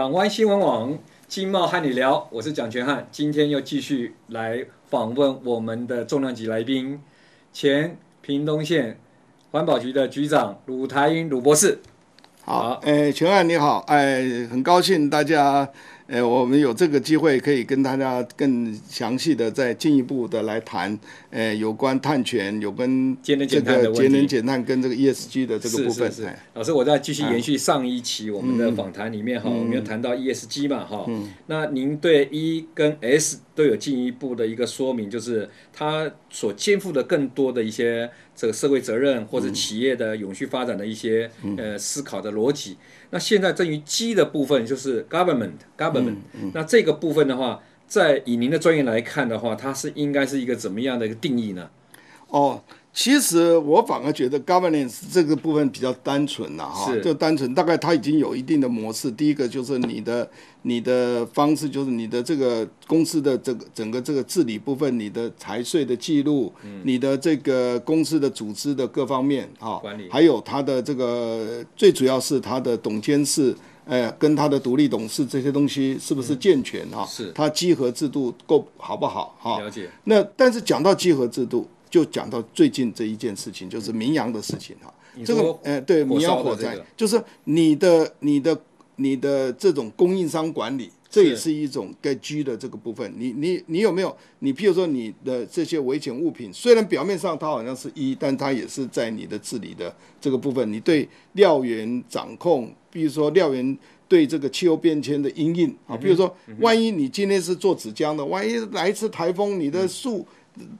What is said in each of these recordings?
港湾新闻网经贸和你聊，我是蒋全汉，今天又继续来访问我们的重量级来宾，前屏东县环保局的局长鲁台英鲁博士。好，哎，全汉你好，哎，很高兴大家。呃，我们有这个机会可以跟大家更详细的再进一步的来谈，呃，有关碳权，有关这个节能减碳跟这个 ESG 的这个部分。是。是是。老师，我再继续延续上一期我们的访谈里面哈，嗯、我们有谈到 ESG 嘛哈，嗯、那您对 E 跟 S 都有进一步的一个说明，就是他所肩负的更多的一些这个社会责任或者企业的永续发展的一些、嗯、呃思考的逻辑。那现在至于 G 的部分，就是 government，government，那这个部分的话，在以您的专业来看的话，它是应该是一个怎么样的一个定义呢？哦。其实我反而觉得 governance 这个部分比较单纯了哈，就单纯，大概它已经有一定的模式。第一个就是你的你的方式，就是你的这个公司的这个整个这个治理部分，你的财税的记录，你的这个公司的组织的各方面哈，管理，还有它的这个最主要是它的董监事，呃，跟它的独立董事这些东西是不是健全哈？是，它稽核制度够好不好？哈，了解。那但是讲到稽核制度。就讲到最近这一件事情，就是明阳的事情哈。这个，呃，对，明阳火灾，就是你的、你的、你的这种供应商管理，这也是一种该居的这个部分。你、你、你有没有？你譬如说你的这些危险物品，虽然表面上它好像是一，但它也是在你的治理的这个部分。你对料源掌控，比如说料源对这个气候变迁的因应啊，比如说万一你今天是做纸浆的，万一来一次台风，你的树。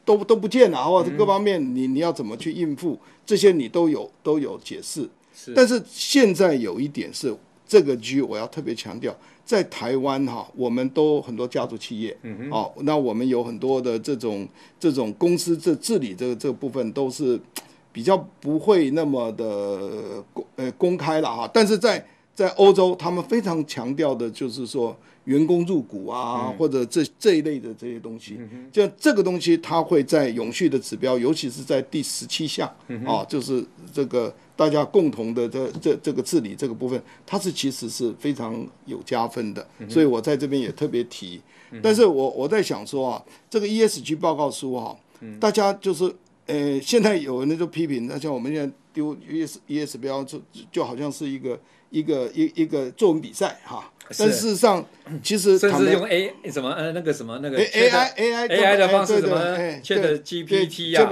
都都不见了，或者各方面你你要怎么去应付这些，你都有都有解释。是，但是现在有一点是这个 G，我要特别强调，在台湾哈，我们都很多家族企业，嗯哼，哦，那我们有很多的这种这种公司这治理这个这个部分都是比较不会那么的公呃公开了哈，但是在在欧洲，他们非常强调的就是说。员工入股啊，嗯、或者这这一类的这些东西，嗯、哼。就这个东西，它会在永续的指标，尤其是在第十七项、嗯、啊，就是这个大家共同的这这这个治理这个部分，它是其实是非常有加分的。嗯、所以我在这边也特别提。嗯、但是我我在想说啊，这个 ESG 报告书哈、大家就是呃，现在有人就批评，那像我们现在丢 ES ES 标就就好像是一个一个一一个作文比赛哈。啊但事实上，其实甚至用 A 什么呃那个什么那个 AI AI AI 的方式什么 ChatGPT 啊，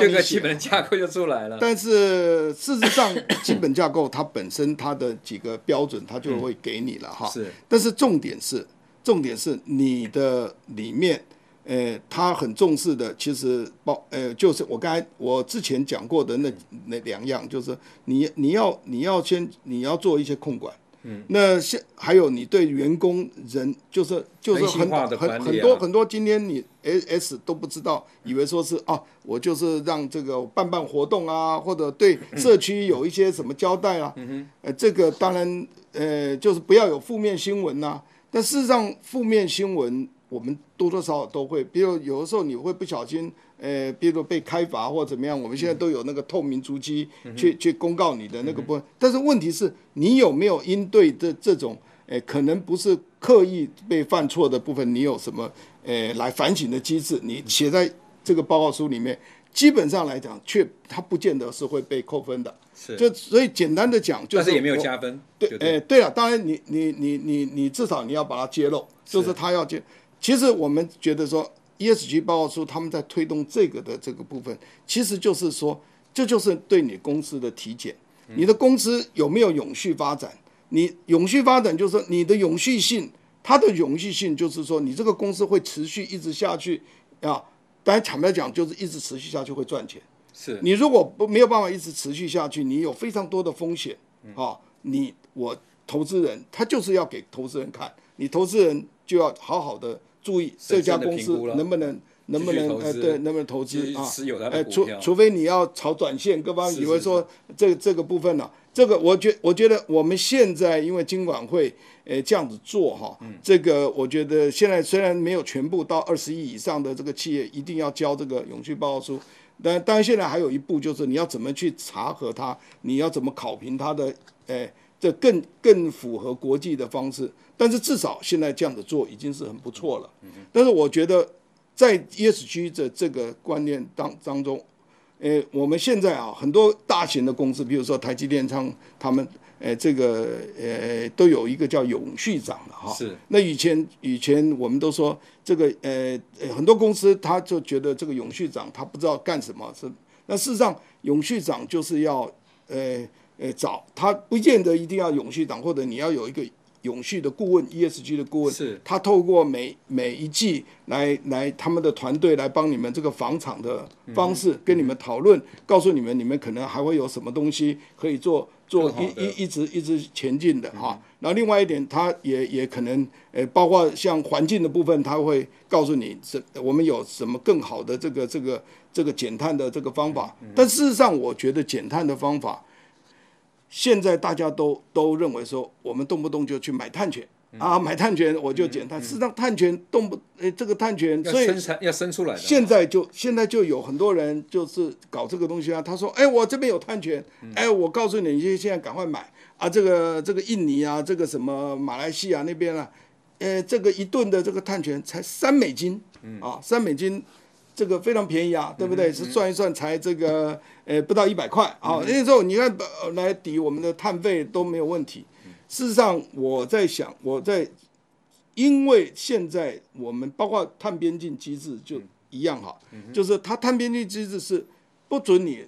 这个基本架构就出来了。但是事实上，基本架构它本身它的几个标准，它就会给你了哈。是。但是重点是，重点是你的里面，呃，他很重视的，其实包呃，就是我刚才我之前讲过的那那两样，就是你你要你要先你要做一些控管。嗯，那现还有你对员工人就是就是很很很多很多，今天你 S S 都不知道，以为说是啊，我就是让这个办办活动啊，或者对社区有一些什么交代啊，嗯呃，这个当然呃就是不要有负面新闻呐，但事实上负面新闻。我们多多少少都会，比如有的时候你会不小心，呃，比如说被开罚或怎么样，我们现在都有那个透明足迹去去公告你的那个部分。但是问题是，你有没有应对这这种，呃，可能不是刻意被犯错的部分，你有什么，呃，来反省的机制？你写在这个报告书里面，基本上来讲，却它不见得是会被扣分的。是，就所以简单的讲，就是但是也没有加分。对，哎，对了，当然你你你你你至少你要把它揭露，就是他要揭。其实我们觉得说，ESG 报告书他们在推动这个的这个部分，其实就是说，这就是对你公司的体检。你的公司有没有永续发展？你永续发展就是说你的永续性，它的永续性就是说你这个公司会持续一直下去啊。当然坦白讲，就是一直持续下去会赚钱。是你如果不没有办法一直持续下去，你有非常多的风险啊。你我投资人他就是要给投资人看，你投资人就要好好的。注意这家公司能不能能不能呃对能不能投资啊？呃除除非你要炒短线，各方以为说这个这个部分呢，这个我觉我觉得我们现在因为金管会呃这样子做哈，这个我觉得现在虽然没有全部到二十亿以上的这个企业一定要交这个永续报告书，但当然现在还有一步就是你要怎么去查核它，你要怎么考评它的哎这更更符合国际的方式。但是至少现在这样子做已经是很不错了。但是我觉得在 ESG 的这个观念当当中，诶，我们现在啊很多大型的公司，比如说台积电仓他们。诶，这个呃，都有一个叫永续长的哈。是。那以前以前我们都说这个呃，很多公司他就觉得这个永续长他不知道干什么是。那事实上，永续长就是要呃呃找他，不见得一定要永续长，或者你要有一个永续的顾问，ESG 的顾问。是。他透过每每一季来来他们的团队来帮你们这个房厂的方式跟你们讨论，告诉你们你们可能还会有什么东西可以做。做一一一直一直前进的哈，然后另外一点，他也也可能，呃，包括像环境的部分，他会告诉你，是我们有什么更好的这个这个这个减碳的这个方法。但事实上，我觉得减碳的方法，现在大家都都认为说，我们动不动就去买碳权。啊，买碳权我就减碳。事实上，碳权动不，诶，这个碳权，所以生产要生出来的。现在就现在就有很多人就是搞这个东西啊。他说，哎，我这边有碳权，哎，我告诉你，你现在赶快买啊。这个这个印尼啊，这个什么马来西亚那边啊，呃，这个一吨的这个碳权才三美金，啊，三美金，这个非常便宜啊，对不对？是算一算才这个，呃，不到一百块啊。那时候你看来抵我们的碳费都没有问题。事实上，我在想，我在，因为现在我们包括碳边境机制就一样哈，就是它碳边境机制是不准你，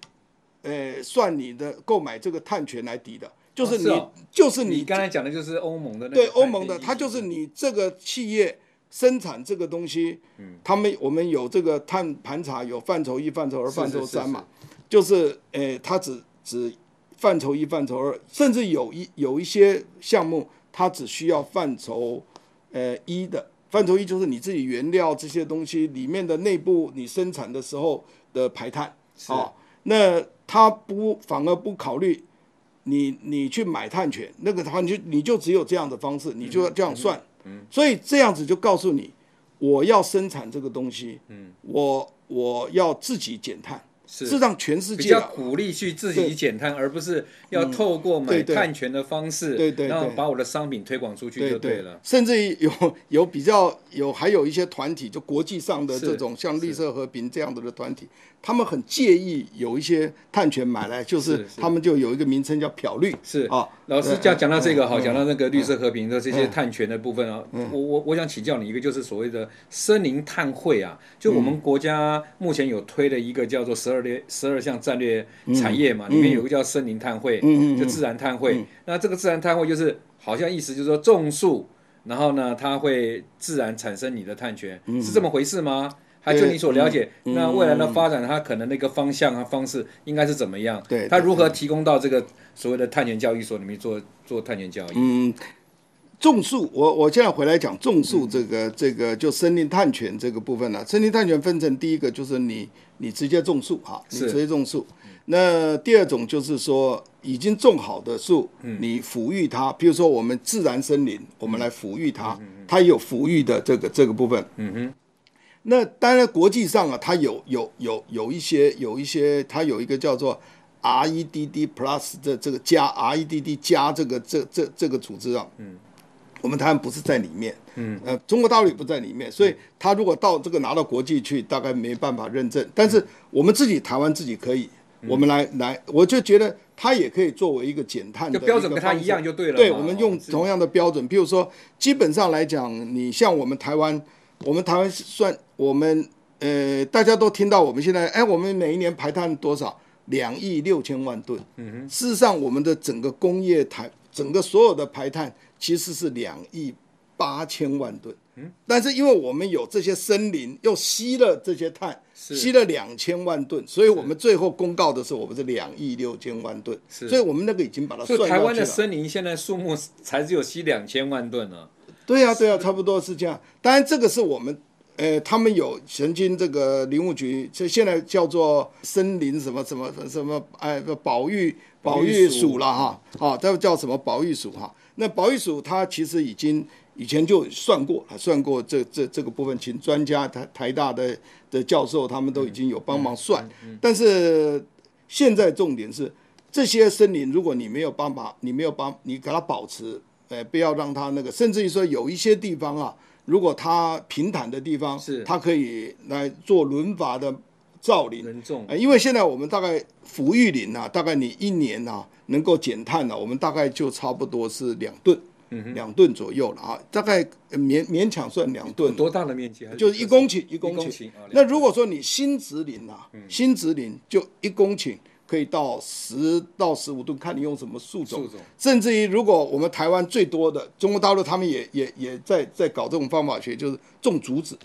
呃，算你的购买这个碳权来抵的，就是你，就是你刚才讲的就是欧盟的那对欧盟的，它就是你这个企业生产这个东西，嗯他们我们有这个碳盘查，有范畴一、范畴二、范畴三嘛，就是，诶，它只只。范畴一、范畴二，甚至有一有一些项目，它只需要范畴呃一的。范畴一就是你自己原料这些东西里面的内部你生产的时候的排碳啊、哦。那它不反而不考虑你你去买碳权，那个的话你就你就只有这样的方式，你就要这样算。嗯，嗯所以这样子就告诉你，我要生产这个东西，嗯，我我要自己减碳。事实上，全世界比较鼓励去自己减碳，而不是要透过买碳权的方式，对对，然后把我的商品推广出去就对了。甚至于有有比较有还有一些团体，就国际上的这种像绿色和平这样子的团体。他们很介意有一些碳权买来，就是他们就有一个名称叫漂绿。是啊，老师讲讲到这个哈，讲到那个绿色和平的这些碳权的部分啊，我我我想请教你一个，就是所谓的森林碳汇啊，就我们国家目前有推的一个叫做十二列十二项战略产业嘛，里面有一个叫森林碳汇，就自然碳汇。那这个自然碳汇就是好像意思就是说种树，然后呢，它会自然产生你的碳权，是这么回事吗？还就你所了解，嗯、那未来的发展，它可能那个方向和方式应该是怎么样？对，它如何提供到这个所谓的碳权交易所里面做做碳权交易？嗯，种树，我我现在回来讲种树这个、嗯、这个就森林碳权这个部分了。森林碳权分成第一个就是你你直接种树哈，你直接种树。那第二种就是说已经种好的树，嗯、你抚育它，比如说我们自然森林，我们来抚育它，嗯、它有抚育的这个这个部分。嗯哼。那当然，国际上啊，它有有有有一些有一些，它有一个叫做 REDD Plus 的这个加 REDD 加这个这这这个组织啊，嗯，我们台湾不是在里面，嗯，呃，中国大陆也不在里面，所以它如果到这个拿到国际去，大概没办法认证。但是我们自己台湾自己可以，我们来来，我就觉得它也可以作为一个减碳的标准，跟它一样就对了。对，我们用同样的标准，比如说，基本上来讲，你像我们台湾。我们台湾算我们呃，大家都听到我们现在哎，我们每一年排碳多少？两亿六千万吨。嗯哼。事实上，我们的整个工业台整个所有的排碳其实是两亿八千万吨。嗯。但是因为我们有这些森林，又吸了这些碳，吸了两千万吨，所以我们最后公告的时候，我们是两亿六千万吨。是。所以我们那个已经把它算。所以台湾的森林现在树木才只有吸两千万吨呢。对呀、啊，对呀、啊，差不多是这样。当然，这个是我们，呃，他们有曾经这个林务局，这现在叫做森林什么什么什么，哎，保育保育署了哈，啊，这叫什么保育署哈？那保育署它其实已经以前就算过，算过这这这个部分，请专家台台大的的教授他们都已经有帮忙算。但是现在重点是，这些森林，如果你没有办法，你没有帮你给它保持，呃，不要让它那个，甚至于说有一些地方啊，如果它平坦的地方，是它可以来做轮伐的造林。人种、呃，因为现在我们大概抚育林啊，大概你一年啊能够减碳呢、啊，我们大概就差不多是两吨。两吨左右了啊，大概勉勉强算两吨。多大的面积？就是一公顷，一公顷。那如果说你新植林啊，新植林就一公顷可以到十到十五吨，看你用什么树种。甚至于，如果我们台湾最多的中国大陆，他们也也也在在搞这种方法学，就是种竹子。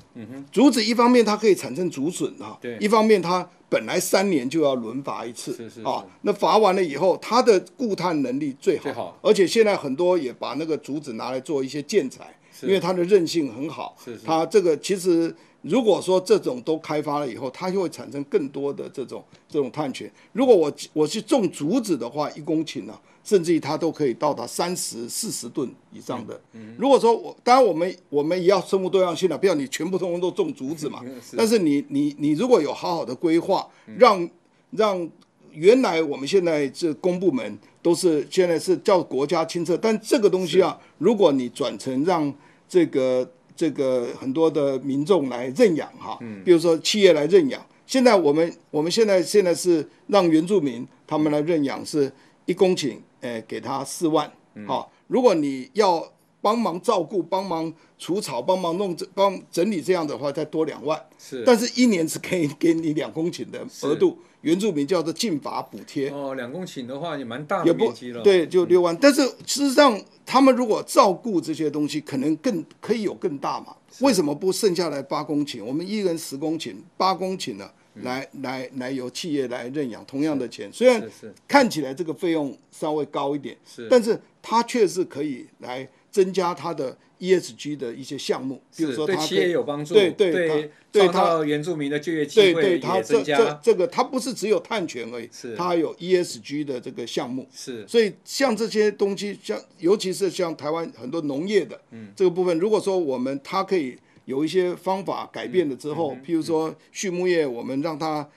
竹子一方面它可以产生竹笋啊，一方面它。本来三年就要轮伐一次，是是是啊，那伐完了以后，它的固碳能力最好，最好，而且现在很多也把那个竹子拿来做一些建材，因为它的韧性很好。是是它这个其实如果说这种都开发了以后，它就会产生更多的这种这种碳权。如果我我去种竹子的话，一公顷呢、啊？甚至于它都可以到达三十四十吨以上的。如果说我当然我们我们也要生物多样性了，不要你全部通通都种竹子嘛。但是你你你如果有好好的规划，让让原来我们现在这公部门都是现在是叫国家清册，但这个东西啊，如果你转成让这个这个很多的民众来认养哈，比如说企业来认养，现在我们我们现在现在是让原住民他们来认养是一公顷。诶，给他四万，好、嗯。如果你要帮忙照顾、帮忙除草、帮忙弄这、帮整理这样的话，再多两万。是，但是一年只可以给你两公顷的额度。原住民叫做进伐补贴。哦，两公顷的话也蛮大的面积了。对，就六万。嗯、但是事实上，他们如果照顾这些东西，可能更可以有更大嘛？为什么不剩下来八公顷？我们一人十公顷，八公顷呢？来来来，由企业来认养，同样的钱，虽然看起来这个费用稍微高一点，是，但是它确实可以来增加它的 ESG 的一些项目，比如说它对企业有帮助，对对对，对它原住民的就业机会对它。这这这个它不是只有碳权而已，是它还有 ESG 的这个项目，是。所以像这些东西，像尤其是像台湾很多农业的，嗯，这个部分，如果说我们它可以有一些方法改变了之后，譬如说畜牧业，我们让它。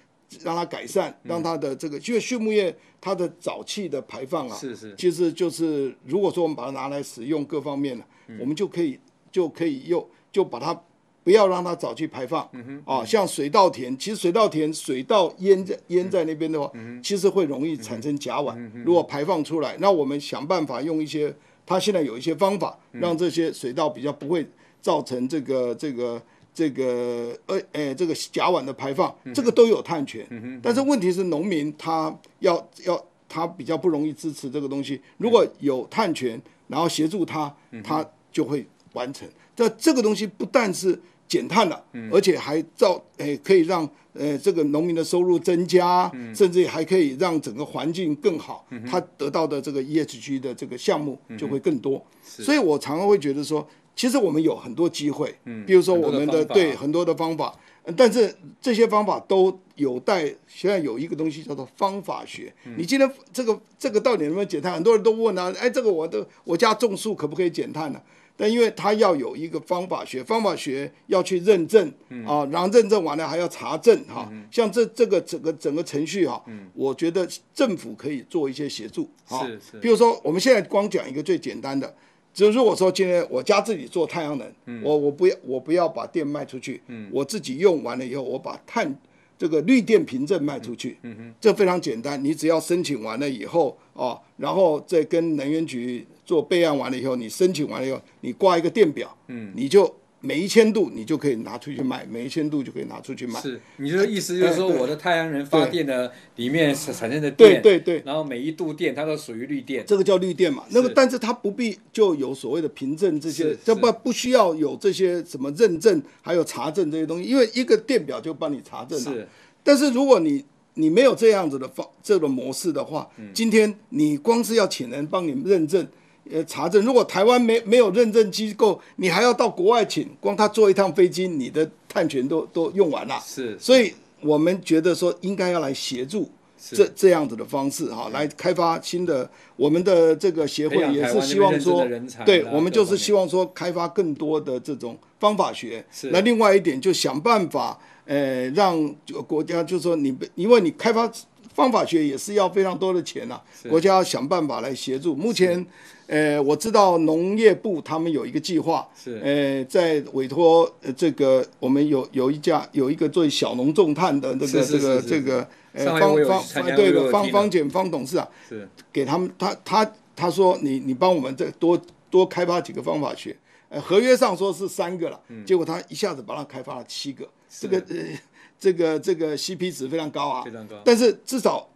让它改善，让它的这个，因为畜牧业它的沼气的排放啊，是是，其实就是如果说我们把它拿来使用各方面呢，我们就可以就可以用，就把它不要让它沼气排放，啊，像水稻田，其实水稻田水稻淹在淹在那边的话，其实会容易产生甲烷，如果排放出来，那我们想办法用一些，它现在有一些方法，让这些水稻比较不会造成这个这个。这个呃，哎，这个甲烷的排放，这个都有碳权，但是问题是农民他要要他比较不容易支持这个东西。如果有碳权，然后协助他，他就会完成。这这个东西不但是减碳了，而且还造哎可以让呃这个农民的收入增加，甚至还可以让整个环境更好，他得到的这个 ESG 的这个项目就会更多。所以我常常会觉得说。其实我们有很多机会，嗯，比如说我们的对很多的方法，但是这些方法都有待现在有一个东西叫做方法学。你今天这个这个到底能不能减碳？很多人都问啊，哎，这个我的我家种树可不可以减碳呢？但因为它要有一个方法学，方法学要去认证啊，然后认证完了还要查证哈。像这这个整个整个程序哈，我觉得政府可以做一些协助啊。是是。比如说我们现在光讲一个最简单的。就如果说今天我家自己做太阳能，嗯、我我不要我不要把电卖出去，嗯、我自己用完了以后，我把碳这个绿电凭证卖出去，这非常简单，你只要申请完了以后啊，然后再跟能源局做备案完了以后，你申请完了以后，你挂一个电表，嗯、你就。每一千度你就可以拿出去卖，每一千度就可以拿出去卖。是，你的意思就是说，我的太阳能发电的里面产生的电，对对对，然后每一度电它都属于绿电，这个叫绿电嘛。那么，但是它不必就有所谓的凭证这些，这不不需要有这些什么认证，还有查证这些东西，因为一个电表就帮你查证了。是，但是如果你你没有这样子的方这种模式的话，今天你光是要请人帮你认证。呃，查证，如果台湾没没有认证机构，你还要到国外请，光他坐一趟飞机，你的探权都都用完了。是，所以我们觉得说应该要来协助这这样子的方式哈，来开发新的。我们的这个协会也是希望说，对，我们就是希望说开发更多的这种方法学。是。那另外一点就想办法，呃，让国家就是说你因为你开发。方法学也是要非常多的钱呐、啊，国家要想办法来协助。目前，呃，我知道农业部他们有一个计划，是。呃，在委托呃这个我们有有一家有一个做小农种炭的这个这个这个呃方方对的方方简方董事长，是。给他们他他他说你你帮我们再多多开发几个方法学，呃，合约上说是三个了，结果他一下子把它开发了七个，这个呃。这个这个 CP 值非常高啊，非常高。但是至少，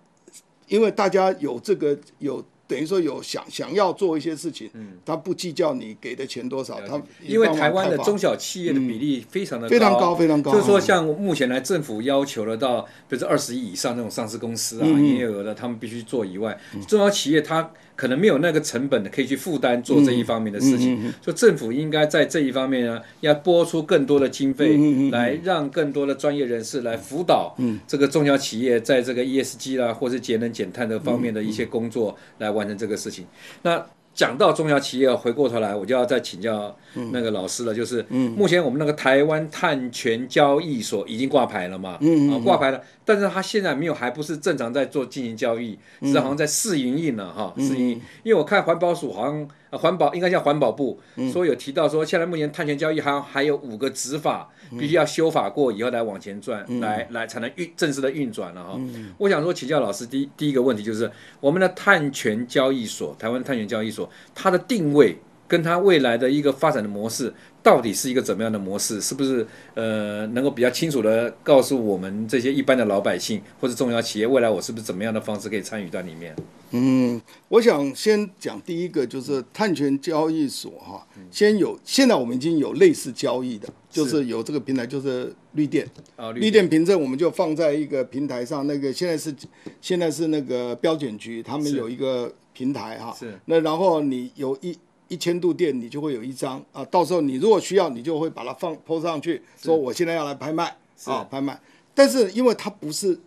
因为大家有这个有等于说有想想要做一些事情，嗯，他不计较你给的钱多少，他因为台湾的中小企业的比例非常的高，非常高，非常高。就是说，像目前来政府要求了到，比如说二十亿以上那种上市公司啊，营业额的，他们必须做以外，中小企业它。可能没有那个成本的可以去负担做这一方面的事情，所以政府应该在这一方面呢，要拨出更多的经费来让更多的专业人士来辅导这个中小企业在这个 ESG 啦，或是节能减碳的方面的一些工作来完成这个事情。那讲到中小企业，回过头来我就要再请教那个老师了，就是目前我们那个台湾碳权交易所已经挂牌了嘛？嗯，挂牌了，但是他现在没有，还不是正常在做进行交易，是好像在试营运了哈，试营运。因为我看环保署好像。环保应该叫环保部，说有提到说，现在目前碳权交易还还有五个执法，必须要修法过以后来往前转，来来才能运正式的运转了哈。我想说请教老师，第第一个问题就是我们的碳权交易所，台湾碳权交易所，它的定位跟它未来的一个发展的模式。到底是一个怎么样的模式？是不是呃能够比较清楚的告诉我们这些一般的老百姓或者中小企业，未来我是不是怎么样的方式可以参与到里面？嗯，我想先讲第一个，就是碳权交易所哈，先有现在我们已经有类似交易的，就是有这个平台，就是绿电啊，绿电凭证我们就放在一个平台上，那个现在是现在是那个标准局他们有一个平台哈，是那然后你有一。一千度电，你就会有一张啊，到时候你如果需要，你就会把它放 PO 上去，说我现在要来拍卖啊，拍卖。但是因为它不是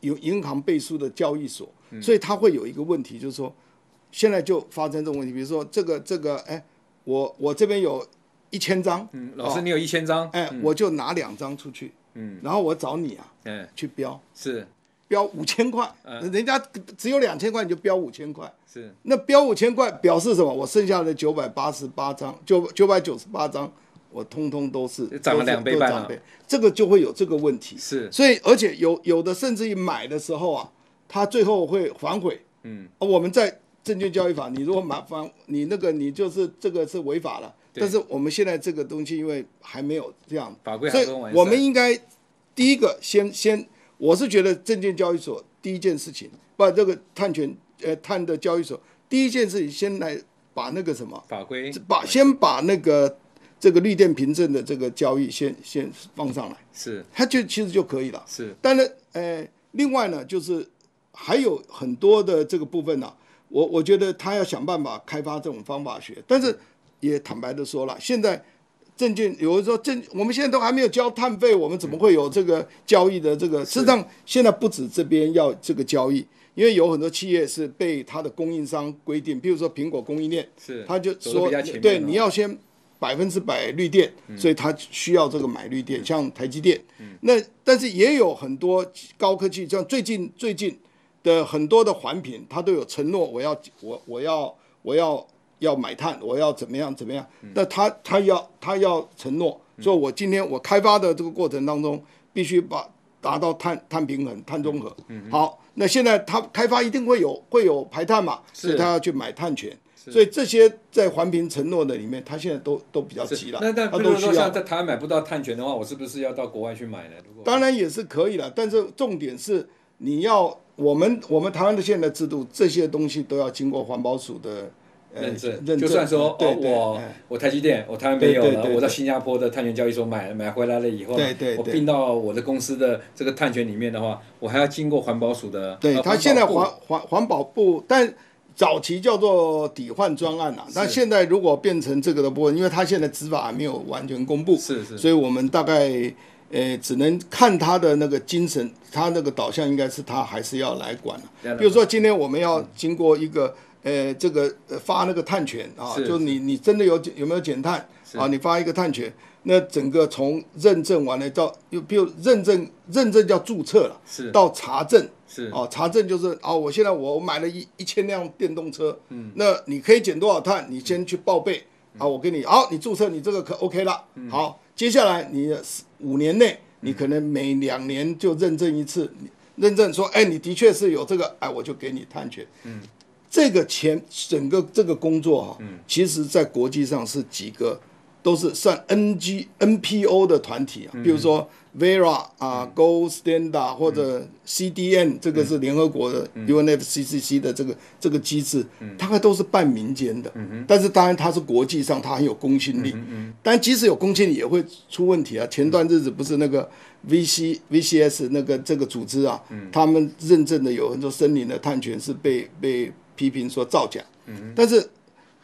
有银行背书的交易所，所以它会有一个问题，就是说现在就发生这种问题，比如说这个这个，哎，我我这边有一千张，嗯，老师你有一千张，哎，我就拿两张出去，嗯，然后我找你啊，嗯，去标，是。标五千块，人家只有两千块，你就标五千块。是，那标五千块表示什么？我剩下的九百八十八张，九九百九十八张，我通通都是涨了两倍半了。这个就会有这个问题。是，所以而且有有的甚至于买的时候啊，他最后会反悔。嗯，我们在证券交易法，你如果买反你那个你就是这个是违法了。但是我们现在这个东西因为还没有这样法规，所以我们应该第一个先先。我是觉得证券交易所第一件事情，把这个碳权呃碳的交易所第一件事情先来把那个什么法规，把先把那个这个绿电凭证的这个交易先先放上来，是，它就其实就可以了。是，但是呃，另外呢，就是还有很多的这个部分呢、啊，我我觉得他要想办法开发这种方法学，但是也坦白的说了，现在。证券有人说证，我们现在都还没有交碳费，我们怎么会有这个交易的这个？事实上，现在不止这边要这个交易，因为有很多企业是被它的供应商规定，比如说苹果供应链，是，他就说，对，你要先百分之百绿电，所以他需要这个买绿电，像台积电，那但是也有很多高科技，像最近最近的很多的环评，它都有承诺，我要我我要我要。要买碳，我要怎么样怎么样？那他他要他要承诺，说我今天我开发的这个过程当中，必须把达到碳碳平衡、碳中和。好，那现在他开发一定会有会有排碳嘛，所以他要去买碳权。所以这些在环评承诺的里面，他现在都都比较急了。那那比如说像在台湾买不到碳权的话，我是不是要到国外去买呢？当然也是可以了，但是重点是你要我们我们台湾的现在制度，这些东西都要经过环保署的。认证，就算说哦，我我台积电，我台湾没有了，我到新加坡的碳权交易所买买回来了以后，我并到我的公司的这个碳权里面的话，我还要经过环保署的。对，他现在环环环保部，但早期叫做抵换专案啊，那现在如果变成这个的部分，因为他现在执法还没有完全公布，是是，所以我们大概呃只能看他的那个精神，他那个导向应该是他还是要来管。比如说今天我们要经过一个。呃，这个呃发那个碳权啊，就是你你真的有有没有减碳啊？你发一个碳权，那整个从认证完了到，又比如认证，认证叫注册了，是到查证，是哦，查证就是啊，我现在我买了一一千辆电动车，嗯，那你可以减多少碳？你先去报备，啊、嗯，我给你，好，你注册你这个可 OK 了，嗯、好，接下来你五年内，你可能每两年就认证一次，认证说，哎，你的确是有这个，哎，我就给你探权，嗯。这个前整个这个工作哈、啊，其实在国际上是几个都是算 NG NPO 的团体啊，比如说 Verra 啊、Gold Standard 或者 CDN，这个是联合国的 UNFCCC 的这个这个机制，大概都是半民间的。但是当然它是国际上它很有公信力，但即使有公信力也会出问题啊。前段日子不是那个 VC VCS 那个这个组织啊，他们认证的有很多森林的碳权是被被。批评说造假，但是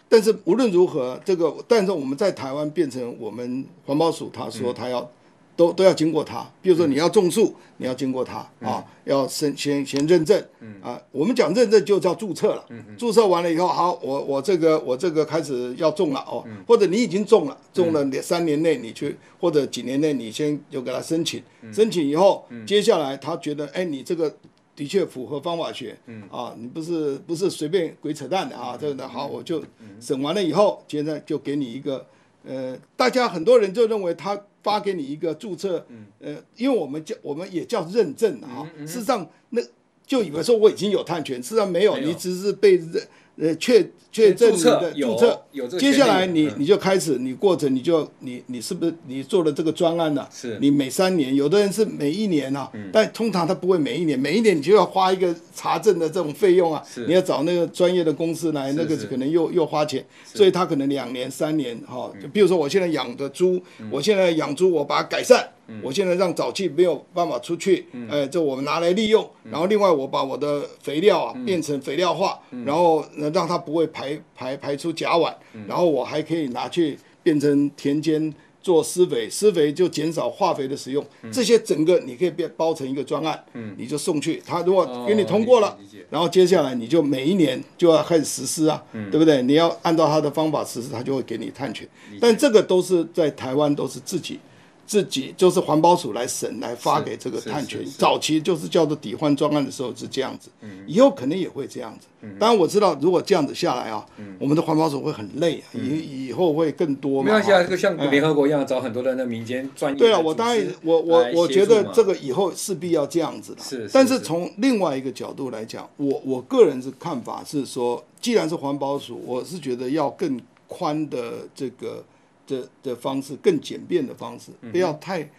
但是无论如何，这个但是我们在台湾变成我们环保署，他说他要都都要经过他，比如说你要种树，你要经过他啊，要先先先认证。啊，我们讲认证就叫注册了，注册完了以后，好，我我这个我这个开始要种了哦，或者你已经种了，种了两三年内你去，或者几年内你先就给他申请，申请以后，接下来他觉得哎你这个。的确符合方法学，嗯。啊，你不是不是随便鬼扯淡的啊，这个的好，我就审完了以后，接着就给你一个，呃，大家很多人就认为他发给你一个注册，呃，因为我们叫我们也叫认证啊，事实上那就以为说我已经有探权，事实上没有，你只是被认。呃，确确证你的注册，有接下来你你就开始，你过程你就你你是不是你做了这个专案呢？是，你每三年，有的人是每一年啊，但通常他不会每一年，每一年你就要花一个查证的这种费用啊，你要找那个专业的公司来，那个可能又又花钱，所以他可能两年三年哈，就比如说我现在养的猪，我现在养猪，我把它改善。我现在让沼气没有办法出去，哎，这我们拿来利用。然后另外我把我的肥料啊变成肥料化，然后让它不会排排排出甲烷。然后我还可以拿去变成田间做施肥，施肥就减少化肥的使用。这些整个你可以变包成一个专案，你就送去。他如果给你通过了，然后接下来你就每一年就要开始实施啊，对不对？你要按照他的方法实施，他就会给你碳权。但这个都是在台湾都是自己。自己就是环保署来审来发给这个碳权，早期就是叫做抵换专案的时候是这样子，以后肯定也会这样子。当然我知道，如果这样子下来啊，我们的环保署会很累，以以后会更多。没关系啊，这个像联合国一样找很多人的民间专业。对啊，我当然我我我觉得这个以后势必要这样子的。是，但是从另外一个角度来讲，我我个人是看法是说，既然是环保署，我是觉得要更宽的这个。的的方式更简便的方式，不要太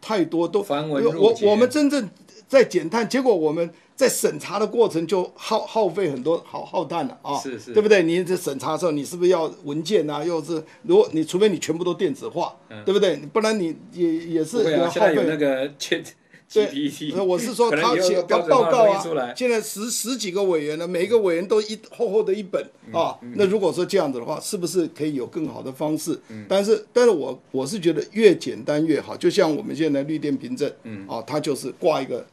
太多都。我我们真正在减碳，结果我们在审查的过程就耗耗费很多好耗碳了啊！是是，对不对？你这审查的时候，你是不是要文件啊？又是如果你除非你全部都电子化，对不对？不然你也也是要耗费那个对，我是说他写个报告啊，现在十十几个委员呢，每一个委员都一厚厚的一本啊。那如果说这样子的话，是不是可以有更好的方式？但是，但是我我是觉得越简单越好。就像我们现在绿电凭证，啊，它就是挂一个。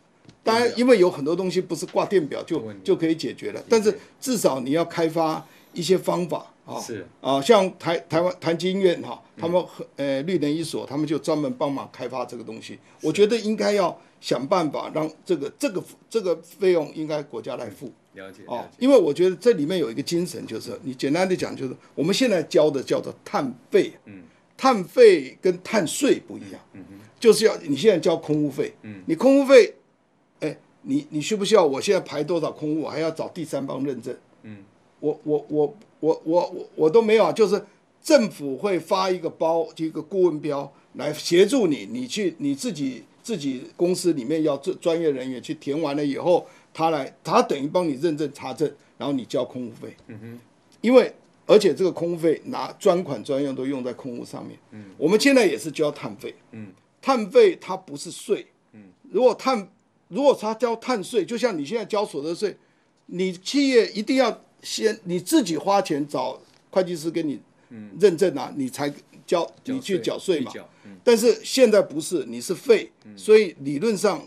当然，因为有很多东西不是挂电表就就可以解决了，但是至少你要开发一些方法啊。是啊，像台台湾台经院哈，他们和呃绿能一所，他们就专门帮忙开发这个东西。我觉得应该要。想办法让这个这个这个费用应该国家来付，了解哦，因为我觉得这里面有一个精神，就是你简单的讲，就是我们现在交的叫做碳费，嗯，碳费跟碳税不一样，嗯嗯，就是要你现在交空污费，嗯，你空污费，哎，你你需不需要？我现在排多少空污，还要找第三方认证，嗯，我我我我我我我都没有啊，就是政府会发一个包，一个顾问标来协助你，你去你自己。自己公司里面要专专业人员去填完了以后，他来，他等于帮你认证查证，然后你交空污费。嗯哼，因为而且这个空污费拿专款专用都用在空污上面。嗯，我们现在也是交碳费。嗯，碳费它不是税。嗯，如果碳如果他交碳税，就像你现在交所得税，你企业一定要先你自己花钱找会计师给你认证啊，你才交你去缴税嘛。但是现在不是，你是费，所以理论上，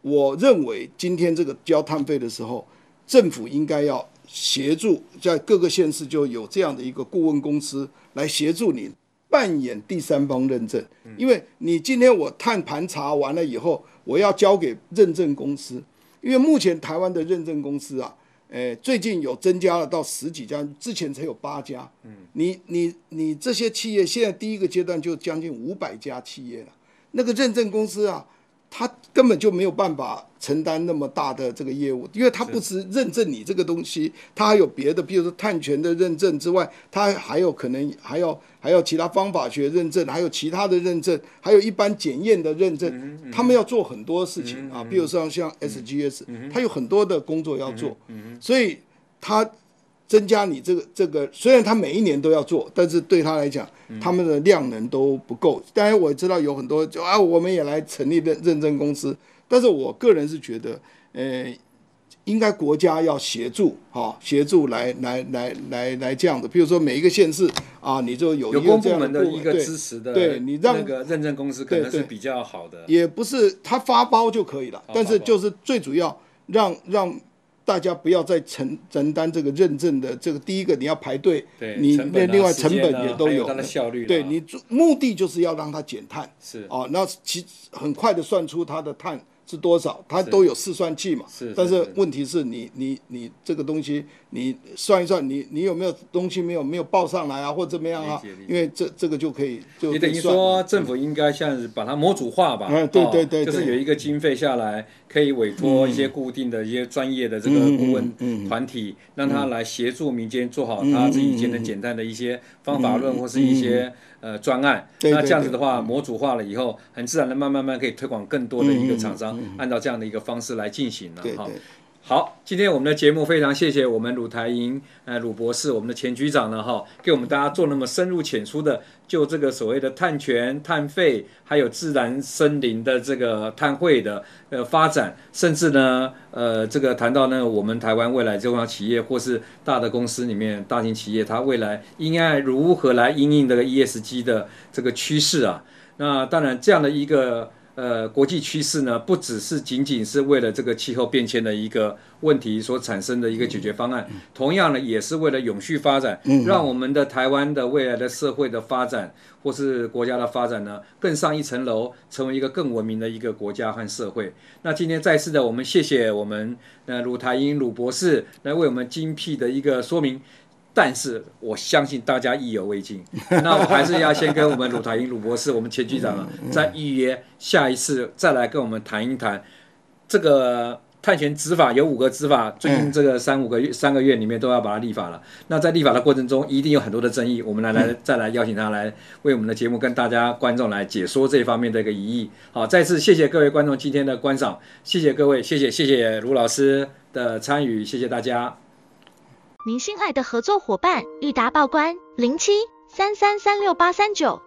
我认为今天这个交碳费的时候，政府应该要协助，在各个县市就有这样的一个顾问公司来协助你，扮演第三方认证，因为你今天我碳盘查完了以后，我要交给认证公司，因为目前台湾的认证公司啊，诶，最近有增加了到十几家，之前才有八家。嗯，你你你这些企业现在第一个阶段就将近五百家企业了，那个认证公司啊。他根本就没有办法承担那么大的这个业务，因为他不只认证你这个东西，他还有别的，比如说碳权的认证之外，他还有可能还要还有其他方法学认证，还有其他的认证，还有一般检验的认证，他们要做很多事情啊，比如说像 SGS，他有很多的工作要做，所以他。增加你这个这个，虽然他每一年都要做，但是对他来讲，他们的量能都不够。当然我知道有很多就啊，我们也来成立认认证公司，但是我个人是觉得，呃，应该国家要协助，哈，协助来来来来来这样的。比如说每一个县市啊，你就有一个有公部门的一个支持的，对你让那个认证公司可能是比较好的，也不是他发包就可以了，但是就是最主要让让。大家不要再承承担这个认证的这个第一个你要排队，你那另外成本也都有，对你目的就是要让它减碳，是哦，那其很快的算出它的碳。是多少？它都有试算器嘛。是。但是问题是你你你这个东西，你算一算，你你有没有东西没有没有报上来啊，或怎么样啊？因为这这个就可以就。你等于说政府应该像是把它模组化吧？嗯，对对对。就是有一个经费下来，可以委托一些固定的一些专业的这个顾问团体，让他来协助民间做好他自己间的简单的一些方法论或是一些。呃，专案，那这样子的话，模组化了以后，很自然的慢慢慢可以推广更多的一个厂商，按照这样的一个方式来进行了哈。好，今天我们的节目非常谢谢我们鲁台营呃鲁博士，我们的前局长呢哈，给我们大家做那么深入浅出的，就这个所谓的碳权、碳费，还有自然森林的这个碳汇的呃发展，甚至呢呃这个谈到呢我们台湾未来中小企业或是大的公司里面大型企业，它未来应该如何来因应这个 ESG 的这个趋势啊？那当然这样的一个。呃，国际趋势呢，不只是仅仅是为了这个气候变迁的一个问题所产生的一个解决方案，同样呢，也是为了永续发展，让我们的台湾的未来的社会的发展，或是国家的发展呢，更上一层楼，成为一个更文明的一个国家和社会。那今天再次的，我们谢谢我们呃鲁台英鲁博士来为我们精辟的一个说明。但是我相信大家意犹未尽，那我还是要先跟我们鲁台英鲁博士，我们前局长再预约下一次再来跟我们谈一谈这个碳权执法有五个执法，最近这个三五个月三个月里面都要把它立法了。那在立法的过程中，一定有很多的争议，我们来来再来邀请他来为我们的节目跟大家观众来解说这方面的一个疑义。好，再次谢谢各位观众今天的观赏，谢谢各位，谢谢谢谢卢老师的参与，谢谢大家。您心爱的合作伙伴，裕达报关零七三三三六八三九。